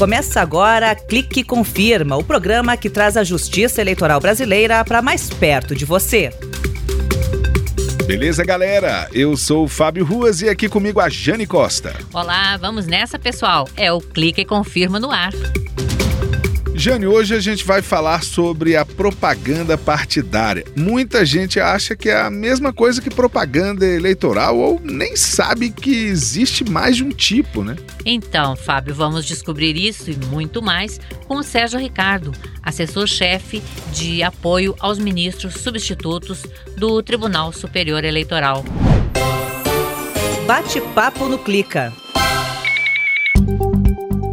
Começa agora Clique Confirma, o programa que traz a justiça eleitoral brasileira para mais perto de você. Beleza, galera? Eu sou o Fábio Ruas e aqui comigo a Jane Costa. Olá, vamos nessa, pessoal. É o Clique Confirma no ar. Jane, hoje a gente vai falar sobre a propaganda partidária. Muita gente acha que é a mesma coisa que propaganda eleitoral ou nem sabe que existe mais de um tipo, né? Então, Fábio, vamos descobrir isso e muito mais com o Sérgio Ricardo, assessor-chefe de apoio aos ministros substitutos do Tribunal Superior Eleitoral. Bate-papo no Clica.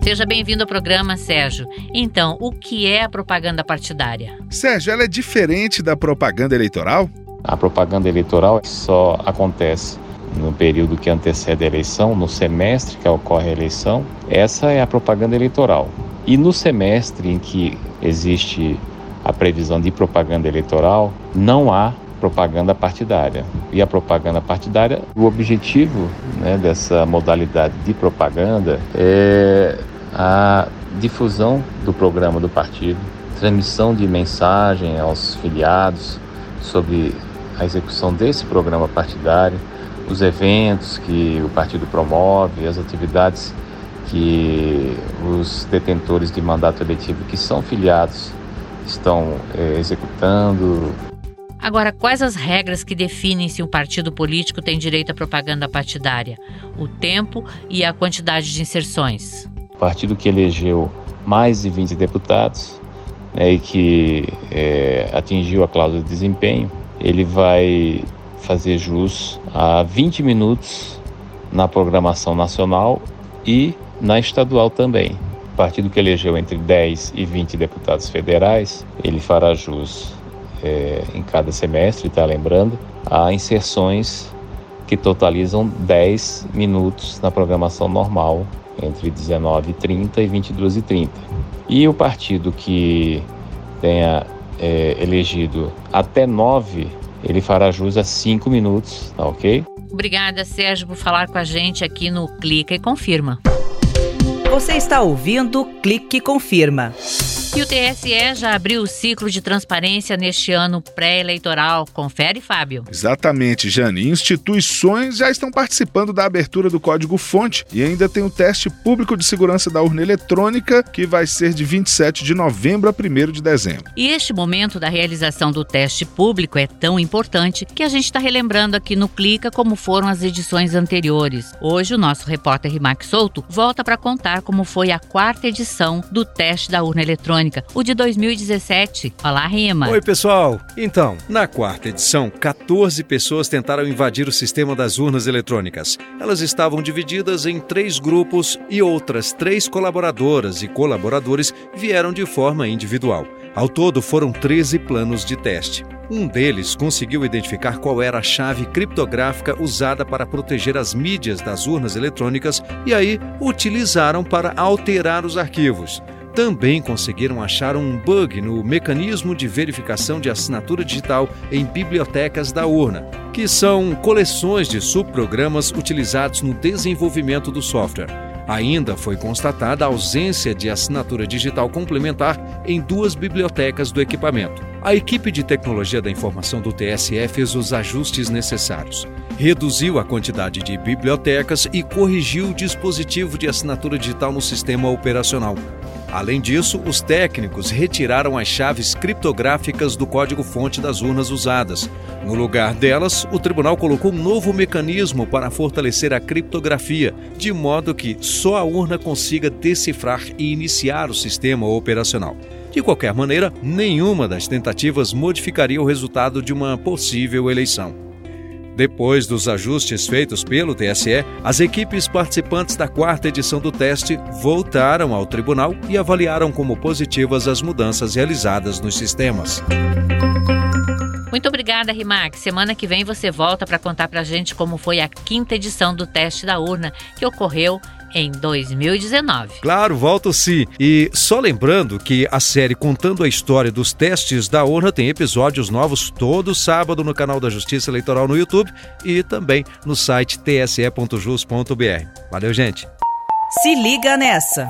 Seja bem-vindo ao programa, Sérgio. Então, o que é a propaganda partidária? Sérgio, ela é diferente da propaganda eleitoral? A propaganda eleitoral só acontece no período que antecede a eleição, no semestre que ocorre a eleição. Essa é a propaganda eleitoral. E no semestre em que existe a previsão de propaganda eleitoral, não há propaganda partidária. E a propaganda partidária, o objetivo né, dessa modalidade de propaganda é a difusão do programa do partido, transmissão de mensagem aos filiados sobre a execução desse programa partidário, os eventos que o partido promove, as atividades que os detentores de mandato eletivo que são filiados estão é, executando. Agora, quais as regras que definem se um partido político tem direito à propaganda partidária? O tempo e a quantidade de inserções partido que elegeu mais de 20 deputados né, e que é, atingiu a cláusula de desempenho, ele vai fazer jus a 20 minutos na programação nacional e na estadual também. Partido que elegeu entre 10 e 20 deputados federais, ele fará jus é, em cada semestre, está lembrando, a inserções que totalizam 10 minutos na programação normal entre 19h30 e 22h30. E o partido que tenha é, elegido até 9, ele fará jus a 5 minutos, tá ok? Obrigada, Sérgio, por falar com a gente aqui no Clica e Confirma. Você está ouvindo Clique e Confirma. E o TSE já abriu o ciclo de transparência neste ano pré-eleitoral. Confere, Fábio. Exatamente, Jane. Instituições já estão participando da abertura do código-fonte e ainda tem o teste público de segurança da urna eletrônica, que vai ser de 27 de novembro a 1 de dezembro. E este momento da realização do teste público é tão importante que a gente está relembrando aqui no Clica como foram as edições anteriores. Hoje, o nosso repórter Rimac Souto volta para contar como foi a quarta edição do teste da urna eletrônica eletrônica, o de 2017. Olá, Rima. Oi, pessoal. Então, na quarta edição, 14 pessoas tentaram invadir o sistema das urnas eletrônicas. Elas estavam divididas em três grupos e outras três colaboradoras e colaboradores vieram de forma individual. Ao todo, foram 13 planos de teste. Um deles conseguiu identificar qual era a chave criptográfica usada para proteger as mídias das urnas eletrônicas e aí utilizaram para alterar os arquivos também conseguiram achar um bug no mecanismo de verificação de assinatura digital em bibliotecas da urna, que são coleções de subprogramas utilizados no desenvolvimento do software. Ainda foi constatada a ausência de assinatura digital complementar em duas bibliotecas do equipamento. A equipe de tecnologia da informação do TSE fez os ajustes necessários. Reduziu a quantidade de bibliotecas e corrigiu o dispositivo de assinatura digital no sistema operacional. Além disso, os técnicos retiraram as chaves criptográficas do código-fonte das urnas usadas. No lugar delas, o tribunal colocou um novo mecanismo para fortalecer a criptografia, de modo que só a urna consiga decifrar e iniciar o sistema operacional. De qualquer maneira, nenhuma das tentativas modificaria o resultado de uma possível eleição. Depois dos ajustes feitos pelo TSE, as equipes participantes da quarta edição do teste voltaram ao tribunal e avaliaram como positivas as mudanças realizadas nos sistemas. Muito obrigada, Rimac. Semana que vem você volta para contar para a gente como foi a quinta edição do teste da urna, que ocorreu em 2019. Claro, volto sim. E só lembrando que a série Contando a História dos Testes da Urna tem episódios novos todo sábado no canal da Justiça Eleitoral no YouTube e também no site tse.jus.br. Valeu, gente. Se liga nessa.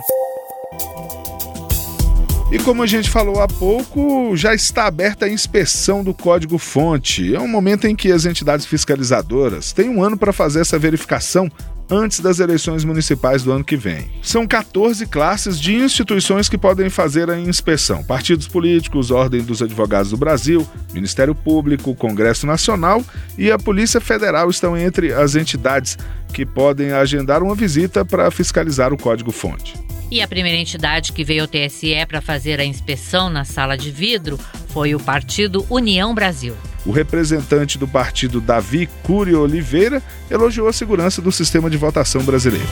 E como a gente falou há pouco, já está aberta a inspeção do código-fonte. É um momento em que as entidades fiscalizadoras têm um ano para fazer essa verificação antes das eleições municipais do ano que vem. São 14 classes de instituições que podem fazer a inspeção: partidos políticos, Ordem dos Advogados do Brasil, Ministério Público, Congresso Nacional e a Polícia Federal estão entre as entidades que podem agendar uma visita para fiscalizar o código-fonte. E a primeira entidade que veio ao TSE para fazer a inspeção na sala de vidro foi o Partido União Brasil. O representante do partido, Davi Cury Oliveira, elogiou a segurança do sistema de votação brasileiro.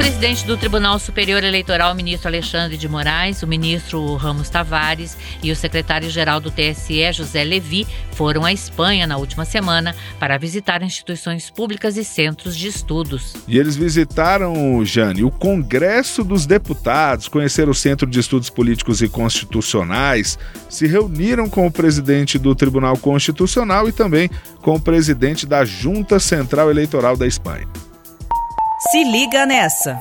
Presidente do Tribunal Superior Eleitoral, ministro Alexandre de Moraes, o ministro Ramos Tavares e o secretário-geral do TSE, José Levi, foram à Espanha na última semana para visitar instituições públicas e centros de estudos. E eles visitaram, Jane, o Congresso dos Deputados, conheceram o Centro de Estudos Políticos e Constitucionais, se reuniram com o presidente do Tribunal Constitucional e também com o presidente da Junta Central Eleitoral da Espanha. Se liga nessa.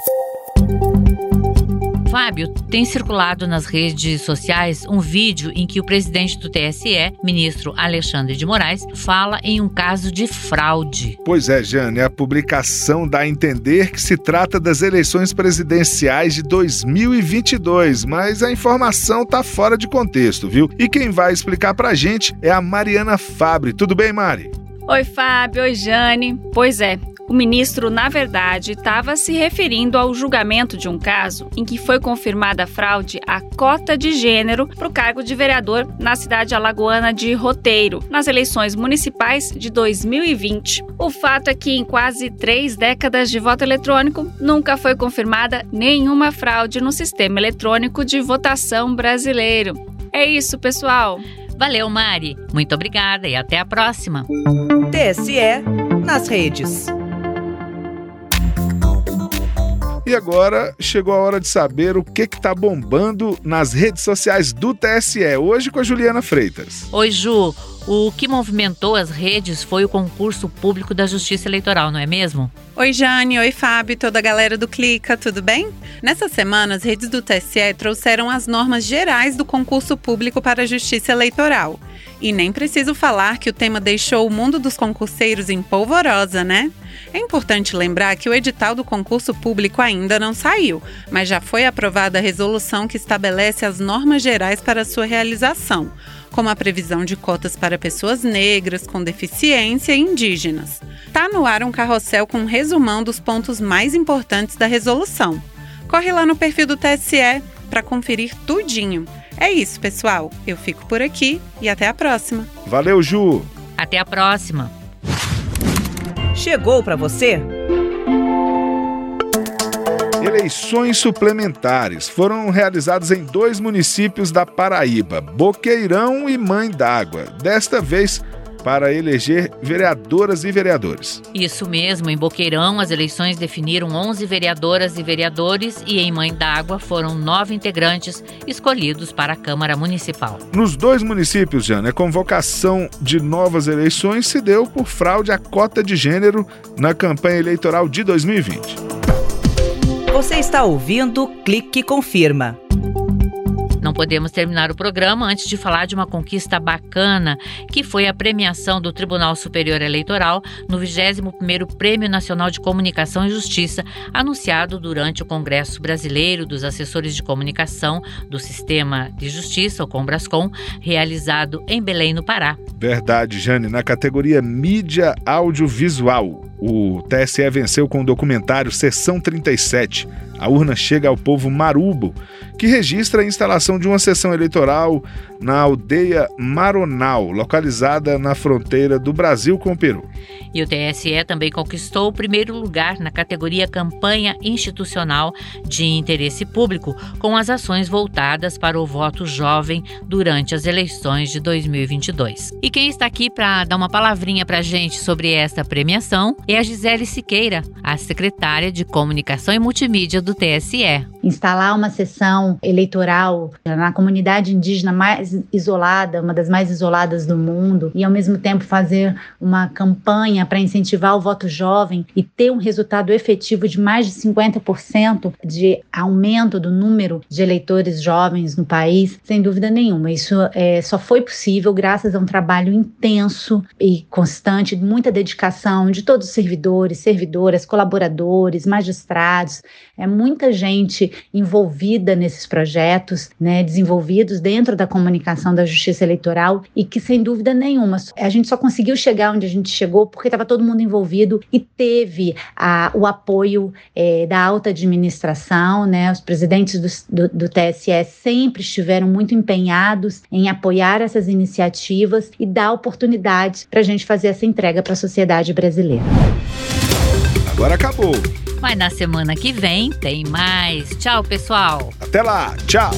Fábio, tem circulado nas redes sociais um vídeo em que o presidente do TSE, ministro Alexandre de Moraes, fala em um caso de fraude. Pois é, Jane, a publicação dá a entender que se trata das eleições presidenciais de 2022, mas a informação tá fora de contexto, viu? E quem vai explicar pra gente é a Mariana Fabre. Tudo bem, Mari? Oi, Fábio. Oi, Jane. Pois é, o ministro, na verdade, estava se referindo ao julgamento de um caso em que foi confirmada a fraude à cota de gênero para o cargo de vereador na cidade alagoana de Roteiro, nas eleições municipais de 2020. O fato é que, em quase três décadas de voto eletrônico, nunca foi confirmada nenhuma fraude no sistema eletrônico de votação brasileiro. É isso, pessoal. Valeu, Mari. Muito obrigada e até a próxima. TSE nas redes. E agora chegou a hora de saber o que está bombando nas redes sociais do TSE. Hoje com a Juliana Freitas. Oi, Ju. O que movimentou as redes foi o concurso público da Justiça Eleitoral, não é mesmo? Oi, Jane. Oi, Fábio. Toda a galera do Clica, tudo bem? Nessa semana, as redes do TSE trouxeram as normas gerais do concurso público para a Justiça Eleitoral. E nem preciso falar que o tema deixou o mundo dos concurseiros em polvorosa, né? É importante lembrar que o edital do concurso público ainda não saiu, mas já foi aprovada a resolução que estabelece as normas gerais para sua realização, como a previsão de cotas para pessoas negras, com deficiência e indígenas. Tá no ar um carrossel com um resumão dos pontos mais importantes da resolução. Corre lá no perfil do TSE para conferir tudinho. É isso, pessoal. Eu fico por aqui e até a próxima. Valeu, Ju. Até a próxima. Chegou para você? Eleições suplementares foram realizadas em dois municípios da Paraíba, Boqueirão e Mãe d'Água. Desta vez, para eleger vereadoras e vereadores. Isso mesmo, em Boqueirão, as eleições definiram 11 vereadoras e vereadores e em Mãe d'Água foram nove integrantes escolhidos para a Câmara Municipal. Nos dois municípios, Jana, a convocação de novas eleições se deu por fraude à cota de gênero na campanha eleitoral de 2020. Você está ouvindo Clique Confirma. Podemos terminar o programa antes de falar de uma conquista bacana, que foi a premiação do Tribunal Superior Eleitoral no 21º Prêmio Nacional de Comunicação e Justiça, anunciado durante o Congresso Brasileiro dos Assessores de Comunicação do Sistema de Justiça, o Combrascom, realizado em Belém, no Pará. Verdade, Jane, na categoria mídia audiovisual. O TSE venceu com o documentário Sessão 37. A urna chega ao povo marubo, que registra a instalação de uma sessão eleitoral na aldeia Maronal, localizada na fronteira do Brasil com o Peru. E o TSE também conquistou o primeiro lugar na categoria Campanha Institucional de Interesse Público, com as ações voltadas para o voto jovem durante as eleições de 2022. E quem está aqui para dar uma palavrinha para a gente sobre essa premiação é a Gisele Siqueira, a secretária de Comunicação e Multimídia do TSE. Instalar uma sessão eleitoral na comunidade indígena mais isolada, uma das mais isoladas do mundo, e ao mesmo tempo fazer uma campanha para incentivar o voto jovem e ter um resultado efetivo de mais de 50% de aumento do número de eleitores jovens no país, sem dúvida nenhuma. Isso é, só foi possível graças a um trabalho intenso e constante, muita dedicação de todos os servidores, servidoras, colaboradores, magistrados, é muita gente envolvida nesses projetos, né, desenvolvidos dentro da comunicação da justiça eleitoral e que sem dúvida nenhuma a gente só conseguiu chegar onde a gente chegou porque estava todo mundo envolvido e teve a, o apoio é, da alta administração, né, os presidentes do, do, do TSE sempre estiveram muito empenhados em apoiar essas iniciativas e dar oportunidades para a gente fazer essa entrega para a sociedade brasileira. Agora acabou. Mas na semana que vem tem mais. Tchau, pessoal. Até lá. Tchau.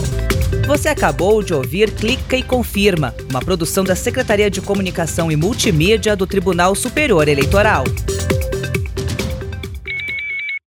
Você acabou de ouvir Clica e Confirma, uma produção da Secretaria de Comunicação e Multimídia do Tribunal Superior Eleitoral.